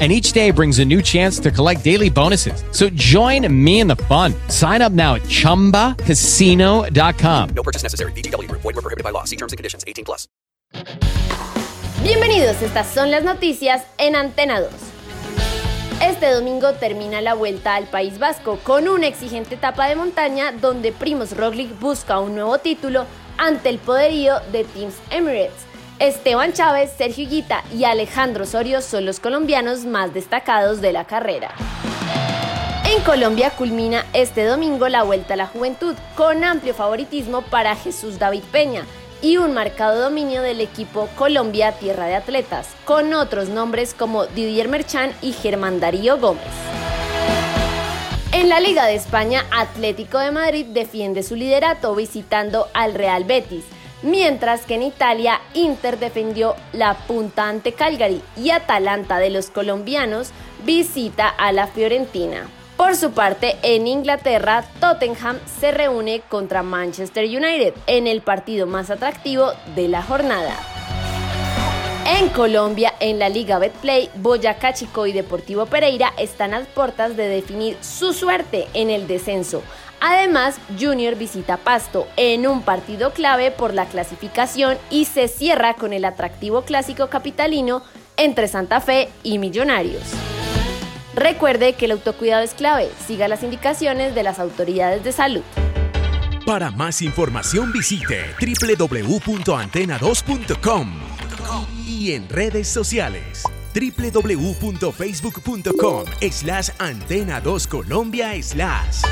and each day brings a new chance to collect daily bonuses. So join me in the fun. Sign up now at ChumbaCasino.com. No purchase necessary. BGW. Void were prohibited by law. See terms and conditions. 18 plus. Bienvenidos, estas son las noticias en Antena 2. Este domingo termina la vuelta al País Vasco con una exigente etapa de montaña donde Primos Roglic busca un nuevo título ante el poderío de Teams Emirates. Esteban Chávez, Sergio Guita y Alejandro Osorio son los colombianos más destacados de la carrera. En Colombia culmina este domingo la Vuelta a la Juventud con amplio favoritismo para Jesús David Peña y un marcado dominio del equipo Colombia Tierra de Atletas, con otros nombres como Didier Merchan y Germán Darío Gómez. En la Liga de España, Atlético de Madrid defiende su liderato visitando al Real Betis, mientras que en Italia Inter defendió la punta ante Calgary y Atalanta de los colombianos visita a la Fiorentina. Por su parte, en Inglaterra, Tottenham se reúne contra Manchester United en el partido más atractivo de la jornada. En Colombia, en la Liga Betplay, Boyacá Chico y Deportivo Pereira están a puertas de definir su suerte en el descenso. Además, Junior visita Pasto en un partido clave por la clasificación y se cierra con el atractivo clásico capitalino entre Santa Fe y Millonarios. Recuerde que el autocuidado es clave. Siga las indicaciones de las autoridades de salud. Para más información visite www.antena2.com y en redes sociales www.facebook.com slash antena2colombia slash.